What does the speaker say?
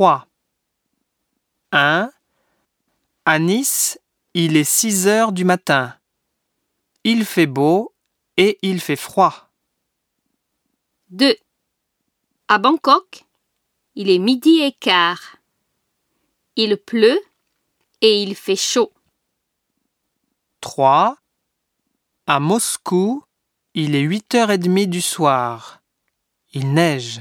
3. 1. À Nice, il est 6 heures du matin. Il fait beau et il fait froid. 2. À Bangkok, il est midi et quart. Il pleut et il fait chaud. 3. À Moscou, il est 8 heures et demie du soir. Il neige.